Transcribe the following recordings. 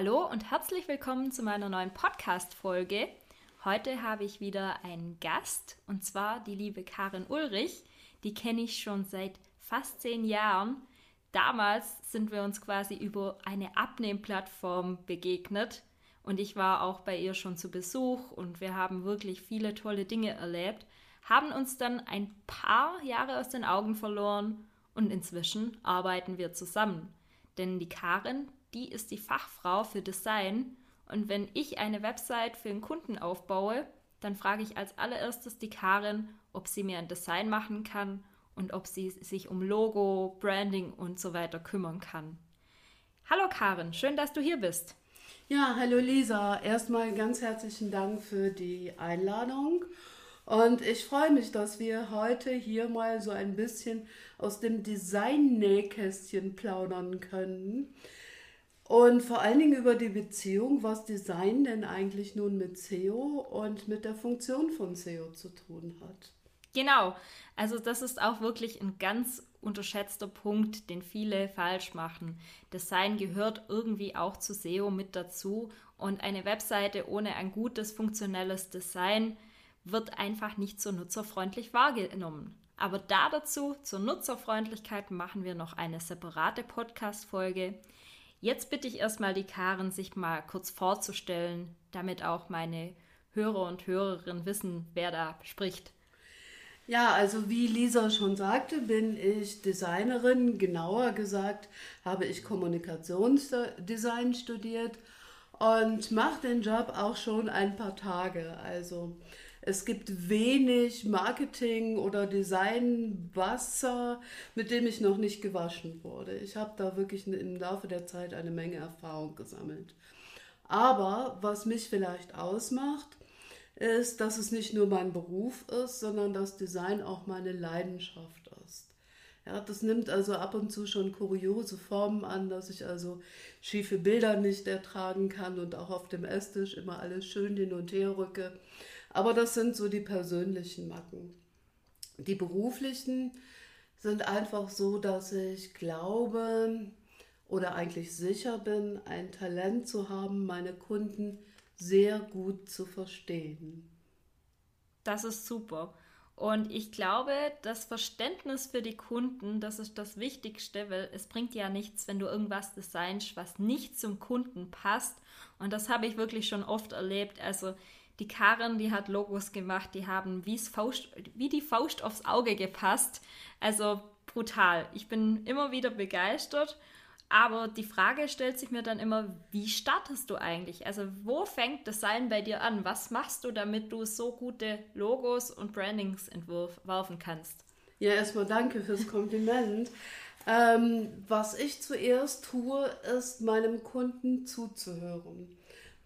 Hallo und herzlich willkommen zu meiner neuen Podcast-Folge. Heute habe ich wieder einen Gast und zwar die liebe Karin Ulrich. Die kenne ich schon seit fast zehn Jahren. Damals sind wir uns quasi über eine Abnehmplattform begegnet und ich war auch bei ihr schon zu Besuch und wir haben wirklich viele tolle Dinge erlebt, haben uns dann ein paar Jahre aus den Augen verloren und inzwischen arbeiten wir zusammen. Denn die Karin, die ist die Fachfrau für Design. Und wenn ich eine Website für einen Kunden aufbaue, dann frage ich als allererstes die Karin, ob sie mir ein Design machen kann und ob sie sich um Logo, Branding und so weiter kümmern kann. Hallo Karin, schön, dass du hier bist. Ja, hallo Lisa. Erstmal ganz herzlichen Dank für die Einladung. Und ich freue mich, dass wir heute hier mal so ein bisschen aus dem Design-Nähkästchen plaudern können. Und vor allen Dingen über die Beziehung, was Design denn eigentlich nun mit SEO und mit der Funktion von SEO zu tun hat. Genau, also das ist auch wirklich ein ganz unterschätzter Punkt, den viele falsch machen. Design gehört irgendwie auch zu SEO mit dazu und eine Webseite ohne ein gutes, funktionelles Design wird einfach nicht so nutzerfreundlich wahrgenommen. Aber da dazu, zur Nutzerfreundlichkeit, machen wir noch eine separate Podcast-Folge. Jetzt bitte ich erstmal die Karin, sich mal kurz vorzustellen, damit auch meine Hörer und Hörerinnen wissen, wer da spricht. Ja, also wie Lisa schon sagte, bin ich Designerin. Genauer gesagt habe ich Kommunikationsdesign studiert und mache den Job auch schon ein paar Tage. Also es gibt wenig Marketing oder Designwasser, mit dem ich noch nicht gewaschen wurde. Ich habe da wirklich im Laufe der Zeit eine Menge Erfahrung gesammelt. Aber was mich vielleicht ausmacht, ist, dass es nicht nur mein Beruf ist, sondern dass Design auch meine Leidenschaft ist. Ja, das nimmt also ab und zu schon kuriose Formen an, dass ich also schiefe Bilder nicht ertragen kann und auch auf dem Esstisch immer alles schön hin und her rücke. Aber das sind so die persönlichen Macken. Die beruflichen sind einfach so, dass ich glaube oder eigentlich sicher bin, ein Talent zu haben, meine Kunden sehr gut zu verstehen. Das ist super. Und ich glaube, das Verständnis für die Kunden, das ist das Wichtigste, weil es bringt ja nichts, wenn du irgendwas designst, was nicht zum Kunden passt. Und das habe ich wirklich schon oft erlebt. Also die Karin, die hat Logos gemacht, die haben Faust, wie die Faust aufs Auge gepasst. Also brutal. Ich bin immer wieder begeistert. Aber die Frage stellt sich mir dann immer, wie startest du eigentlich? Also wo fängt Design bei dir an? Was machst du, damit du so gute Logos und Brandings entwerfen kannst? Ja, erstmal danke fürs Kompliment. ähm, was ich zuerst tue, ist meinem Kunden zuzuhören.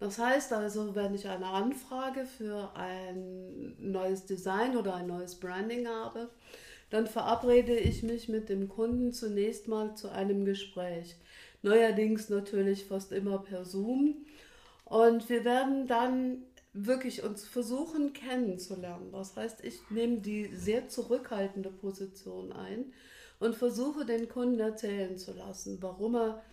Das heißt also, wenn ich eine Anfrage für ein neues Design oder ein neues Branding habe, dann verabrede ich mich mit dem Kunden zunächst mal zu einem Gespräch. Neuerdings natürlich fast immer per Zoom. Und wir werden dann wirklich uns versuchen kennenzulernen. Das heißt, ich nehme die sehr zurückhaltende Position ein und versuche den Kunden erzählen zu lassen, warum er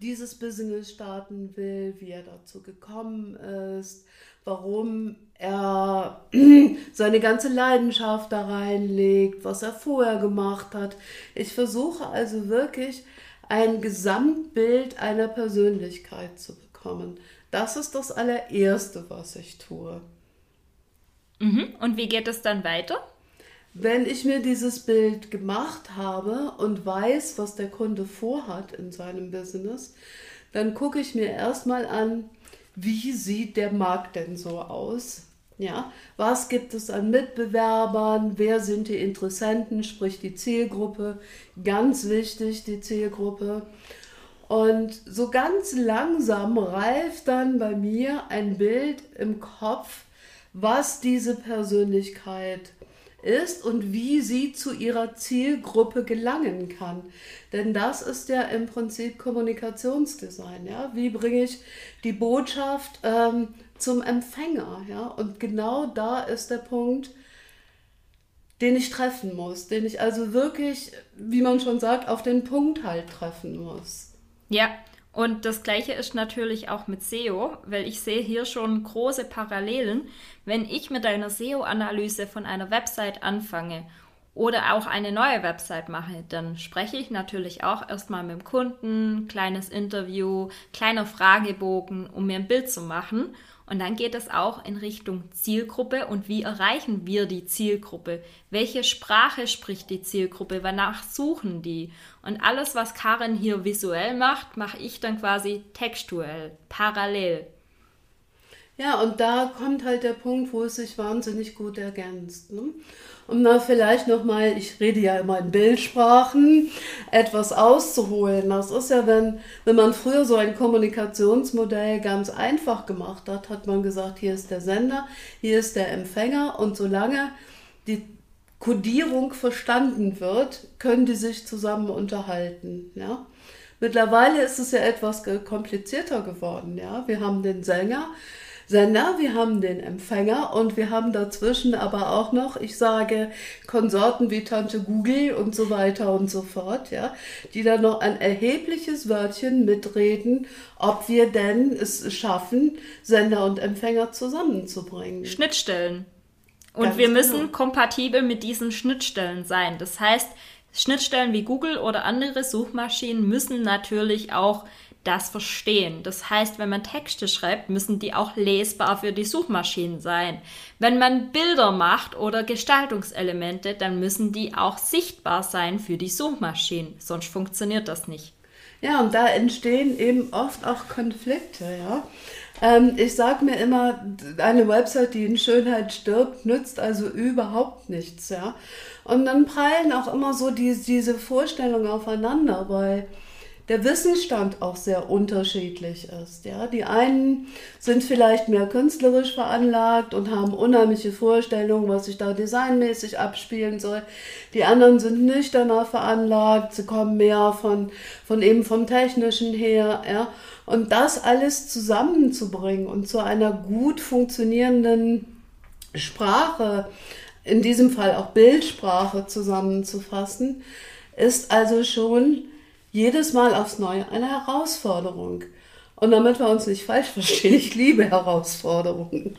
dieses Business starten will, wie er dazu gekommen ist, warum er seine ganze Leidenschaft da reinlegt, was er vorher gemacht hat. Ich versuche also wirklich ein Gesamtbild einer Persönlichkeit zu bekommen. Das ist das allererste, was ich tue. Mhm. Und wie geht es dann weiter? Wenn ich mir dieses Bild gemacht habe und weiß, was der Kunde vorhat in seinem Business, dann gucke ich mir erstmal an, wie sieht der Markt denn so aus? Ja, was gibt es an Mitbewerbern? Wer sind die Interessenten, sprich die Zielgruppe? Ganz wichtig, die Zielgruppe. Und so ganz langsam reift dann bei mir ein Bild im Kopf, was diese Persönlichkeit ist und wie sie zu ihrer Zielgruppe gelangen kann. Denn das ist ja im Prinzip Kommunikationsdesign. Ja? Wie bringe ich die Botschaft ähm, zum Empfänger? Ja? Und genau da ist der Punkt, den ich treffen muss, den ich also wirklich, wie man schon sagt, auf den Punkt halt treffen muss. Ja, und das gleiche ist natürlich auch mit SEO, weil ich sehe hier schon große Parallelen. Wenn ich mit einer SEO-Analyse von einer Website anfange oder auch eine neue Website mache, dann spreche ich natürlich auch erstmal mit dem Kunden, kleines Interview, kleiner Fragebogen, um mir ein Bild zu machen. Und dann geht es auch in Richtung Zielgruppe und wie erreichen wir die Zielgruppe? Welche Sprache spricht die Zielgruppe? Wonach suchen die? Und alles, was Karin hier visuell macht, mache ich dann quasi textuell, parallel. Ja, und da kommt halt der Punkt, wo es sich wahnsinnig gut ergänzt. Ne? um da vielleicht nochmal, ich rede ja immer in Bildsprachen, etwas auszuholen. Das ist ja, wenn, wenn man früher so ein Kommunikationsmodell ganz einfach gemacht hat, hat man gesagt, hier ist der Sender, hier ist der Empfänger und solange die Kodierung verstanden wird, können die sich zusammen unterhalten. Ja? Mittlerweile ist es ja etwas komplizierter geworden. Ja? Wir haben den Sänger, Sender, wir haben den Empfänger und wir haben dazwischen aber auch noch, ich sage, Konsorten wie Tante Google und so weiter und so fort, ja, die da noch ein erhebliches Wörtchen mitreden, ob wir denn es schaffen, Sender und Empfänger zusammenzubringen. Schnittstellen. Und Ganz wir müssen genau. kompatibel mit diesen Schnittstellen sein. Das heißt, Schnittstellen wie Google oder andere Suchmaschinen müssen natürlich auch das verstehen. Das heißt, wenn man Texte schreibt, müssen die auch lesbar für die Suchmaschinen sein. Wenn man Bilder macht oder Gestaltungselemente, dann müssen die auch sichtbar sein für die Suchmaschinen. Sonst funktioniert das nicht. Ja, und da entstehen eben oft auch Konflikte, ja. Ähm, ich sage mir immer, eine Website, die in Schönheit stirbt, nützt also überhaupt nichts, ja. Und dann prallen auch immer so die, diese Vorstellungen aufeinander, weil der Wissensstand auch sehr unterschiedlich ist. Ja? Die einen sind vielleicht mehr künstlerisch veranlagt und haben unheimliche Vorstellungen, was sich da designmäßig abspielen soll. Die anderen sind nüchterner veranlagt, sie kommen mehr von, von eben vom Technischen her. Ja? Und das alles zusammenzubringen und zu einer gut funktionierenden Sprache, in diesem Fall auch Bildsprache zusammenzufassen, ist also schon jedes Mal aufs Neue eine Herausforderung. Und damit wir uns nicht falsch verstehen, ich liebe Herausforderungen.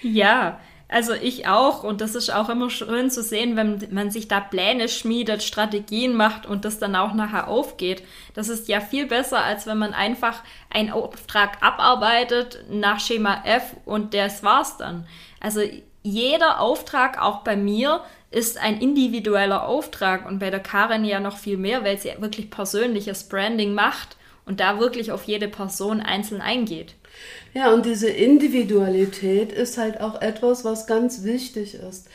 Ja, also ich auch. Und das ist auch immer schön zu sehen, wenn man sich da Pläne schmiedet, Strategien macht und das dann auch nachher aufgeht. Das ist ja viel besser, als wenn man einfach einen Auftrag abarbeitet nach Schema F und das war's dann. Also jeder Auftrag, auch bei mir, ist ein individueller Auftrag und bei der Karin ja noch viel mehr, weil sie wirklich persönliches Branding macht und da wirklich auf jede Person einzeln eingeht. Ja, und diese Individualität ist halt auch etwas, was ganz wichtig ist,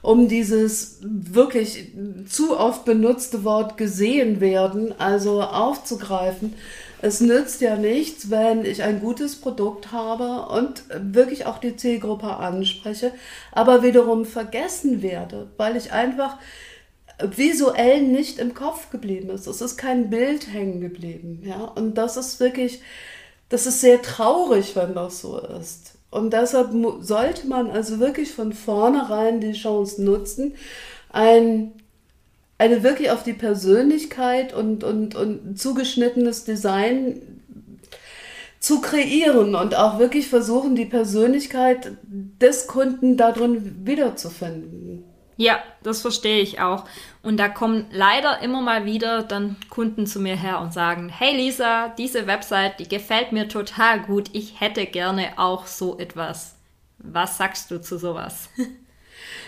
um dieses wirklich zu oft benutzte Wort gesehen werden, also aufzugreifen es nützt ja nichts, wenn ich ein gutes Produkt habe und wirklich auch die Zielgruppe anspreche, aber wiederum vergessen werde, weil ich einfach visuell nicht im Kopf geblieben ist. Es ist kein Bild hängen geblieben. Ja? Und das ist wirklich, das ist sehr traurig, wenn das so ist. Und deshalb sollte man also wirklich von vornherein die Chance nutzen, ein eine wirklich auf die Persönlichkeit und, und, und zugeschnittenes Design zu kreieren und auch wirklich versuchen, die Persönlichkeit des Kunden darin wiederzufinden. Ja, das verstehe ich auch. Und da kommen leider immer mal wieder dann Kunden zu mir her und sagen, hey Lisa, diese Website, die gefällt mir total gut. Ich hätte gerne auch so etwas. Was sagst du zu sowas?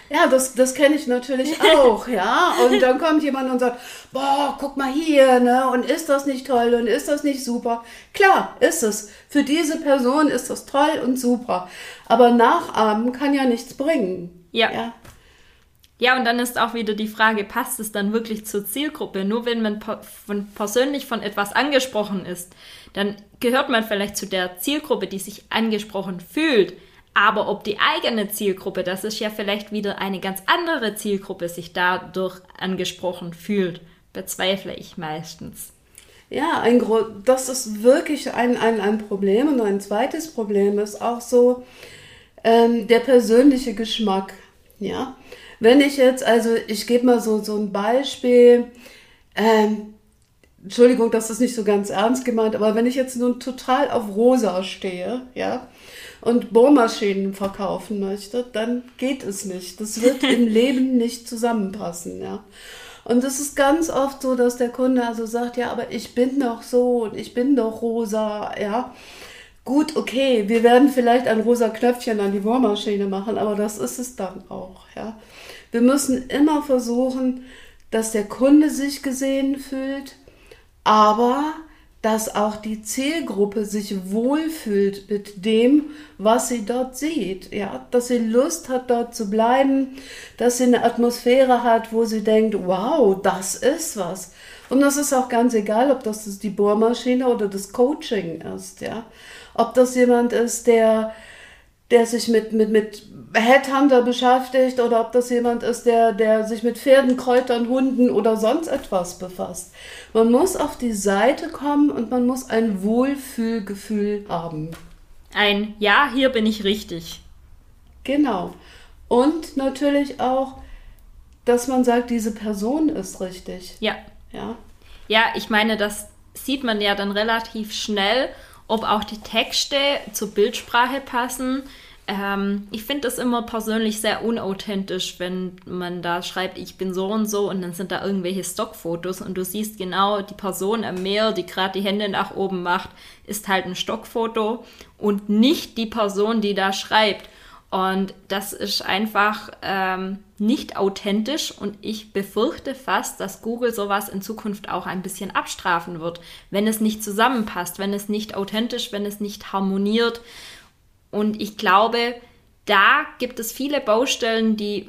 Ja, das, das kenne ich natürlich auch, ja. Und dann kommt jemand und sagt, boah, guck mal hier, ne? Und ist das nicht toll und ist das nicht super? Klar, ist es. Für diese Person ist das toll und super. Aber nachahmen kann ja nichts bringen. Ja. ja. Ja, und dann ist auch wieder die Frage, passt es dann wirklich zur Zielgruppe? Nur wenn man von, persönlich von etwas angesprochen ist, dann gehört man vielleicht zu der Zielgruppe, die sich angesprochen fühlt. Aber ob die eigene Zielgruppe, das ist ja vielleicht wieder eine ganz andere Zielgruppe, sich dadurch angesprochen fühlt, bezweifle ich meistens. Ja, ein das ist wirklich ein, ein, ein Problem. Und ein zweites Problem ist auch so ähm, der persönliche Geschmack. Ja, wenn ich jetzt, also ich gebe mal so, so ein Beispiel, ähm, Entschuldigung, das ist nicht so ganz ernst gemeint, aber wenn ich jetzt nun total auf rosa stehe, ja, und Bohrmaschinen verkaufen möchte, dann geht es nicht. Das wird im Leben nicht zusammenpassen, ja. Und es ist ganz oft so, dass der Kunde also sagt, ja, aber ich bin doch so und ich bin doch rosa, ja. Gut, okay, wir werden vielleicht ein rosa Knöpfchen an die Bohrmaschine machen, aber das ist es dann auch, ja. Wir müssen immer versuchen, dass der Kunde sich gesehen fühlt, aber dass auch die Zielgruppe sich wohlfühlt mit dem, was sie dort sieht. Ja, dass sie Lust hat, dort zu bleiben, dass sie eine Atmosphäre hat, wo sie denkt, wow, das ist was. Und das ist auch ganz egal, ob das die Bohrmaschine oder das Coaching ist. Ja, ob das jemand ist, der der sich mit, mit, mit Headhunter beschäftigt oder ob das jemand ist, der, der sich mit Pferden, Kräutern, Hunden oder sonst etwas befasst. Man muss auf die Seite kommen und man muss ein Wohlfühlgefühl haben. Ein Ja, hier bin ich richtig. Genau. Und natürlich auch, dass man sagt, diese Person ist richtig. Ja. Ja, ja ich meine, das sieht man ja dann relativ schnell ob auch die Texte zur Bildsprache passen. Ähm, ich finde das immer persönlich sehr unauthentisch, wenn man da schreibt, ich bin so und so und dann sind da irgendwelche Stockfotos und du siehst genau, die Person am Meer, die gerade die Hände nach oben macht, ist halt ein Stockfoto und nicht die Person, die da schreibt. Und das ist einfach ähm, nicht authentisch und ich befürchte fast, dass Google sowas in Zukunft auch ein bisschen abstrafen wird, wenn es nicht zusammenpasst, wenn es nicht authentisch, wenn es nicht harmoniert. Und ich glaube, da gibt es viele Baustellen, die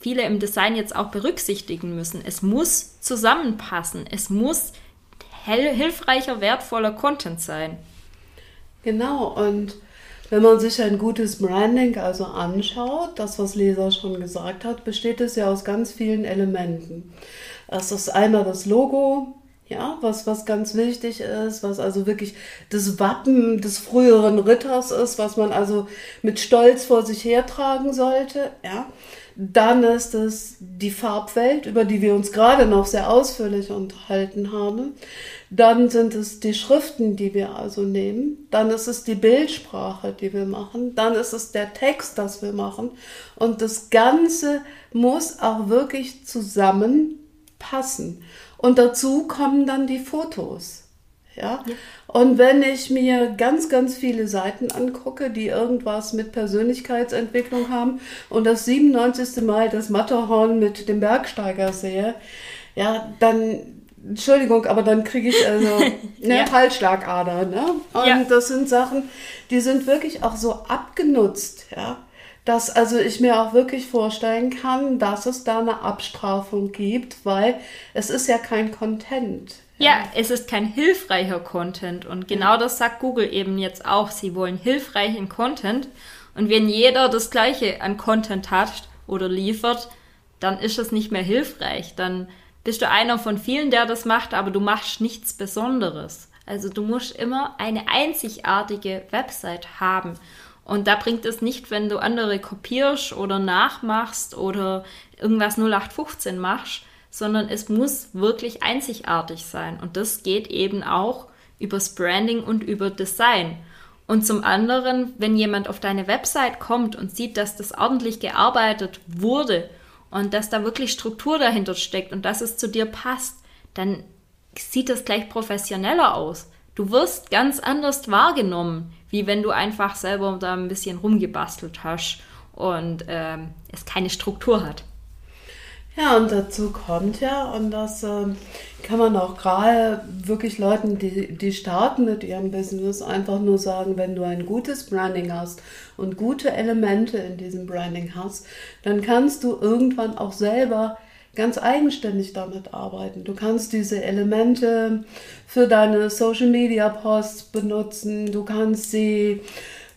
viele im Design jetzt auch berücksichtigen müssen. Es muss zusammenpassen. Es muss hilfreicher, wertvoller Content sein. Genau, und wenn man sich ein gutes Branding also anschaut, das, was Leser schon gesagt hat, besteht es ja aus ganz vielen Elementen. Das ist einmal das Logo, ja, was, was ganz wichtig ist, was also wirklich das Wappen des früheren Ritters ist, was man also mit Stolz vor sich hertragen sollte, ja. Dann ist es die Farbwelt, über die wir uns gerade noch sehr ausführlich unterhalten haben. Dann sind es die Schriften, die wir also nehmen. Dann ist es die Bildsprache, die wir machen. Dann ist es der Text, das wir machen. Und das Ganze muss auch wirklich zusammenpassen. Und dazu kommen dann die Fotos. Ja? ja? Und wenn ich mir ganz, ganz viele Seiten angucke, die irgendwas mit Persönlichkeitsentwicklung haben und das 97. Mal das Matterhorn mit dem Bergsteiger sehe, ja, dann Entschuldigung, aber dann kriege ich also eine ja. Halsschlagader. Ne? Und ja. das sind Sachen, die sind wirklich auch so abgenutzt, ja. Dass also ich mir auch wirklich vorstellen kann, dass es da eine Abstrafung gibt, weil es ist ja kein Content. Ja, ja es ist kein hilfreicher Content. Und genau das sagt Google eben jetzt auch. Sie wollen hilfreichen Content. Und wenn jeder das Gleiche an Content hat oder liefert, dann ist es nicht mehr hilfreich. Dann bist du einer von vielen, der das macht, aber du machst nichts Besonderes. Also du musst immer eine einzigartige Website haben. Und da bringt es nicht, wenn du andere kopierst oder nachmachst oder irgendwas 0815 machst, sondern es muss wirklich einzigartig sein. Und das geht eben auch übers Branding und über Design. Und zum anderen, wenn jemand auf deine Website kommt und sieht, dass das ordentlich gearbeitet wurde und dass da wirklich Struktur dahinter steckt und dass es zu dir passt, dann sieht das gleich professioneller aus. Du wirst ganz anders wahrgenommen, wie wenn du einfach selber da ein bisschen rumgebastelt hast und ähm, es keine Struktur hat. Ja, und dazu kommt ja, und das äh, kann man auch gerade wirklich Leuten, die, die starten mit ihrem Business, einfach nur sagen, wenn du ein gutes Branding hast und gute Elemente in diesem Branding hast, dann kannst du irgendwann auch selber ganz eigenständig damit arbeiten. Du kannst diese Elemente für deine Social Media Posts benutzen, du kannst sie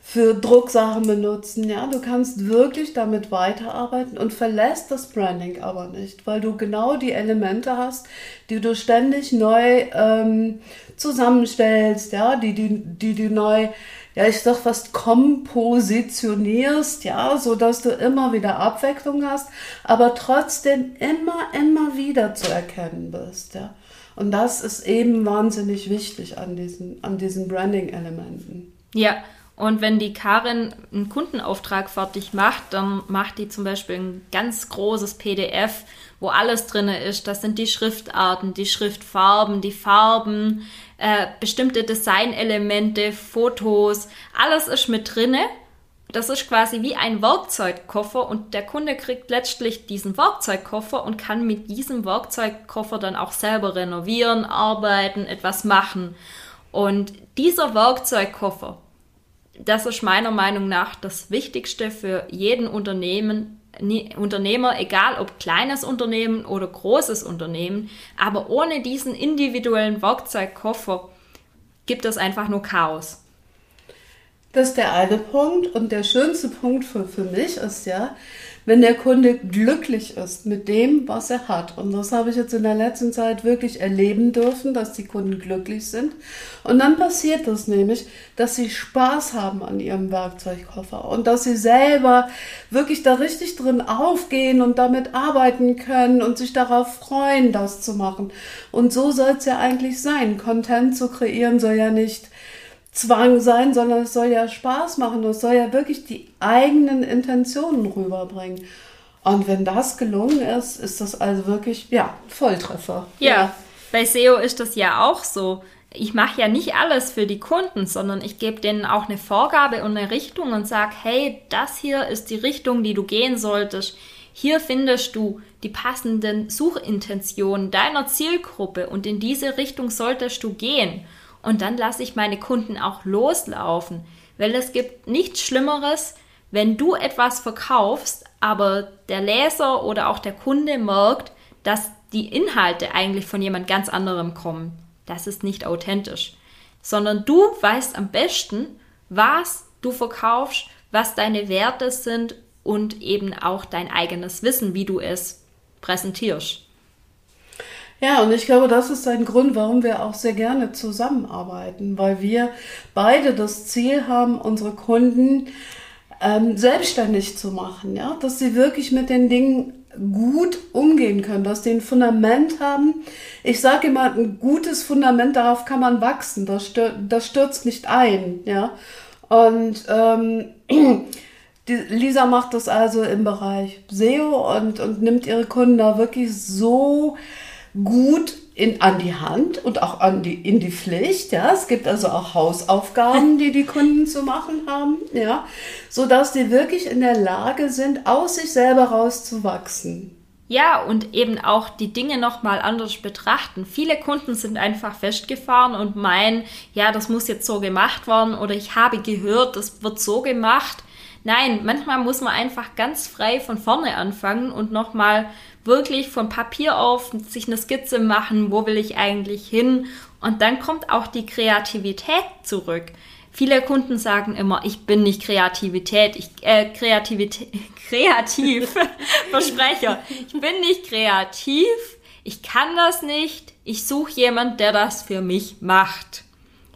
für Drucksachen benutzen. Ja, du kannst wirklich damit weiterarbeiten und verlässt das Branding aber nicht, weil du genau die Elemente hast, die du ständig neu ähm, zusammenstellst, ja, die, die, die du neu, ja, ich sag fast kompositionierst, ja, so dass du immer wieder Abwechslung hast, aber trotzdem immer, immer wieder zu erkennen bist, ja. Und das ist eben wahnsinnig wichtig an diesen, an diesen Branding-Elementen. Ja, und wenn die Karin einen Kundenauftrag fertig macht, dann macht die zum Beispiel ein ganz großes PDF, wo alles drin ist. Das sind die Schriftarten, die Schriftfarben, die Farben, äh, bestimmte Designelemente, Fotos. Alles ist mit drinne. Das ist quasi wie ein Werkzeugkoffer und der Kunde kriegt letztlich diesen Werkzeugkoffer und kann mit diesem Werkzeugkoffer dann auch selber renovieren, arbeiten, etwas machen. Und dieser Werkzeugkoffer, das ist meiner Meinung nach das Wichtigste für jeden Unternehmen, Unternehmer, egal ob kleines Unternehmen oder großes Unternehmen. Aber ohne diesen individuellen Werkzeugkoffer gibt es einfach nur Chaos. Das ist der eine Punkt. Und der schönste Punkt für, für mich ist ja, wenn der Kunde glücklich ist mit dem, was er hat. Und das habe ich jetzt in der letzten Zeit wirklich erleben dürfen, dass die Kunden glücklich sind. Und dann passiert das nämlich, dass sie Spaß haben an ihrem Werkzeugkoffer und dass sie selber wirklich da richtig drin aufgehen und damit arbeiten können und sich darauf freuen, das zu machen. Und so soll es ja eigentlich sein. Content zu kreieren soll ja nicht Zwang sein, sondern es soll ja Spaß machen. Es soll ja wirklich die eigenen Intentionen rüberbringen. Und wenn das gelungen ist, ist das also wirklich, ja, Volltreffer. Ja, bei SEO ist das ja auch so. Ich mache ja nicht alles für die Kunden, sondern ich gebe denen auch eine Vorgabe und eine Richtung und sage, hey, das hier ist die Richtung, die du gehen solltest. Hier findest du die passenden Suchintentionen deiner Zielgruppe und in diese Richtung solltest du gehen. Und dann lasse ich meine Kunden auch loslaufen, weil es gibt nichts Schlimmeres, wenn du etwas verkaufst, aber der Leser oder auch der Kunde merkt, dass die Inhalte eigentlich von jemand ganz anderem kommen. Das ist nicht authentisch. Sondern du weißt am besten, was du verkaufst, was deine Werte sind und eben auch dein eigenes Wissen, wie du es präsentierst. Ja, und ich glaube, das ist ein Grund, warum wir auch sehr gerne zusammenarbeiten, weil wir beide das Ziel haben, unsere Kunden ähm, selbstständig zu machen, ja, dass sie wirklich mit den Dingen gut umgehen können, dass sie ein Fundament haben. Ich sage immer, ein gutes Fundament, darauf kann man wachsen, das, stört, das stürzt nicht ein, ja. Und ähm, Lisa macht das also im Bereich SEO und, und nimmt ihre Kunden da wirklich so gut in, an die Hand und auch an die, in die Pflicht. Ja. Es gibt also auch Hausaufgaben, die die Kunden zu machen haben, ja, sodass die wirklich in der Lage sind, aus sich selber rauszuwachsen. Ja, und eben auch die Dinge nochmal anders betrachten. Viele Kunden sind einfach festgefahren und meinen, ja, das muss jetzt so gemacht werden oder ich habe gehört, das wird so gemacht. Nein, manchmal muss man einfach ganz frei von vorne anfangen und nochmal wirklich von Papier auf sich eine Skizze machen, wo will ich eigentlich hin und dann kommt auch die Kreativität zurück. Viele Kunden sagen immer, ich bin nicht Kreativität, ich äh, Kreativität kreativ Versprecher. Ich bin nicht kreativ, ich kann das nicht, ich suche jemand, der das für mich macht.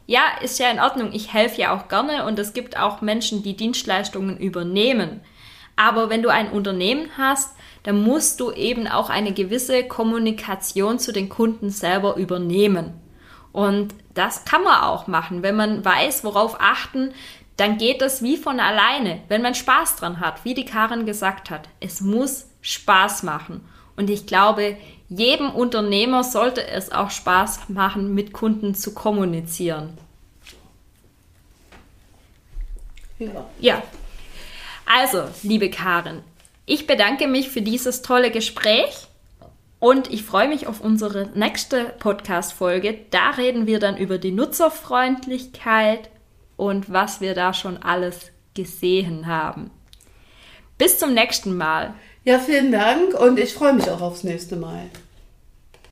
Ja, ist ja in Ordnung, ich helfe ja auch gerne und es gibt auch Menschen, die Dienstleistungen übernehmen. Aber wenn du ein Unternehmen hast, dann musst du eben auch eine gewisse Kommunikation zu den Kunden selber übernehmen. Und das kann man auch machen. Wenn man weiß, worauf achten, dann geht das wie von alleine, wenn man Spaß dran hat, wie die Karin gesagt hat. Es muss Spaß machen. Und ich glaube, jedem Unternehmer sollte es auch Spaß machen, mit Kunden zu kommunizieren. Ja. ja. Also, liebe Karin, ich bedanke mich für dieses tolle Gespräch und ich freue mich auf unsere nächste Podcast-Folge. Da reden wir dann über die Nutzerfreundlichkeit und was wir da schon alles gesehen haben. Bis zum nächsten Mal. Ja, vielen Dank und ich freue mich auch aufs nächste Mal.